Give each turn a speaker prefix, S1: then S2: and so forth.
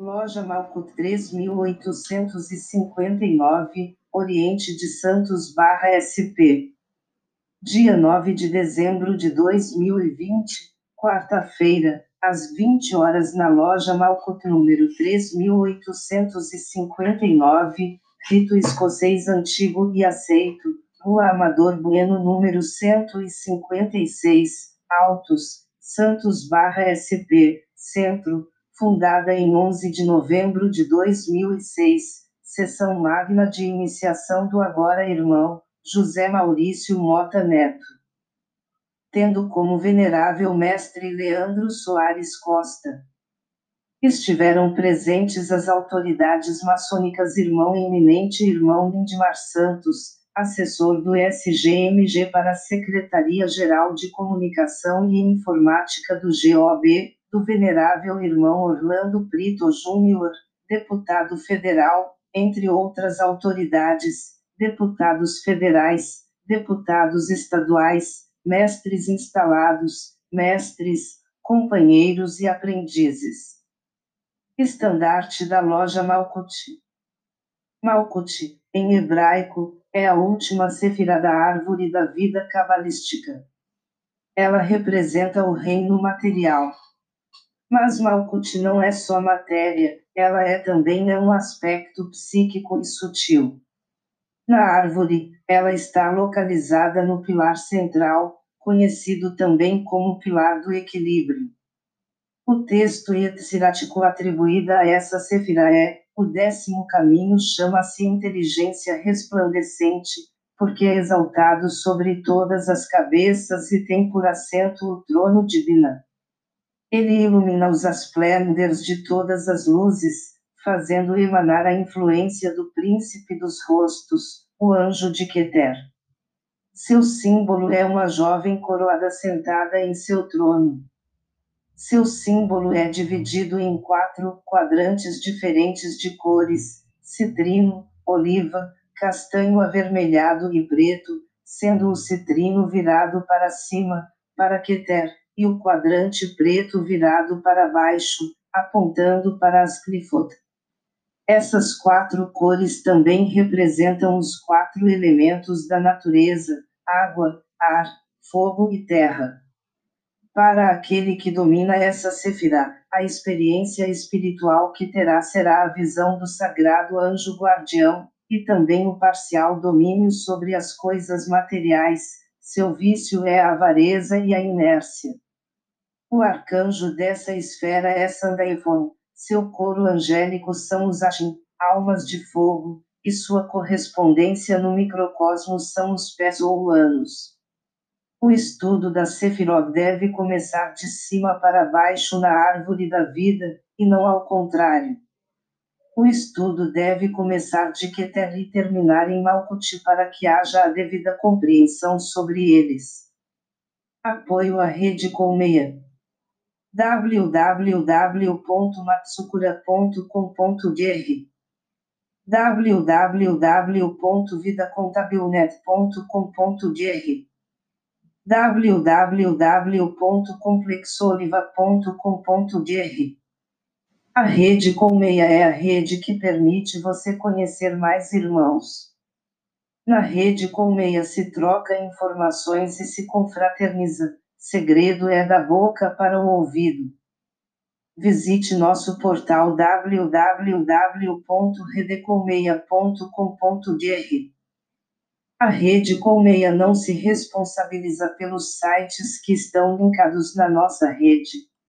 S1: Loja Malco 3859, Oriente de Santos barra SP. Dia 9 de dezembro de 2020, quarta-feira, às 20 horas na loja Malcote número 3859, Rito Escocês Antigo e Aceito, Rua Amador Bueno número 156, Altos, Santos barra SP, Centro, fundada em 11 de novembro de 2006, sessão magna de iniciação do agora irmão, José Maurício Mota Neto. Tendo como venerável mestre Leandro Soares Costa. Estiveram presentes as autoridades maçônicas irmão eminente irmão Lindmar Santos, assessor do SGMG para a Secretaria-Geral de Comunicação e Informática do GOB, do Venerável Irmão Orlando Brito Júnior, deputado federal, entre outras autoridades, deputados federais, deputados estaduais, mestres instalados, mestres, companheiros e aprendizes. Estandarte da loja Malkuti. Malkuti, em hebraico, é a última sefira da árvore da vida cabalística. Ela representa o reino material. Mas Malkuth não é só matéria, ela é também um aspecto psíquico e sutil. Na árvore, ela está localizada no pilar central, conhecido também como pilar do equilíbrio. O texto Yetsirático atribuído a essa sefira é: o décimo caminho chama-se inteligência resplandecente, porque é exaltado sobre todas as cabeças e tem por assento o trono divino. Ele ilumina os asplenders de todas as luzes, fazendo emanar a influência do príncipe dos rostos, o anjo de Keter. Seu símbolo é uma jovem coroada sentada em seu trono. Seu símbolo é dividido em quatro quadrantes diferentes de cores: citrino, oliva, castanho avermelhado e preto, sendo o citrino virado para cima, para Keter, e o quadrante preto virado para baixo, apontando para as Clifot. Essas quatro cores também representam os quatro elementos da natureza: água, ar, fogo e terra. Para aquele que domina essa sefirá, a experiência espiritual que terá será a visão do sagrado anjo guardião, e também o parcial domínio sobre as coisas materiais, seu vício é a avareza e a inércia. O arcanjo dessa esfera é Sandaifon, seu coro angélico são os Ajin, almas de fogo, e sua correspondência no microcosmos são os pés ou anos. O estudo da Sefirot deve começar de cima para baixo na árvore da vida, e não ao contrário. O estudo deve começar de Keter e terminar em Malkuth para que haja a devida compreensão sobre eles. Apoio à Rede Colmeia www.matsukura.com.br www.vidacontabilnet.com.br www.complexoliva.com.br A rede Colmeia é a rede que permite você conhecer mais irmãos. Na rede Colmeia se troca informações e se confraterniza Segredo é da boca para o ouvido. Visite nosso portal www.redecolmeia.com.br. A Rede Colmeia não se responsabiliza pelos sites que estão linkados na nossa rede.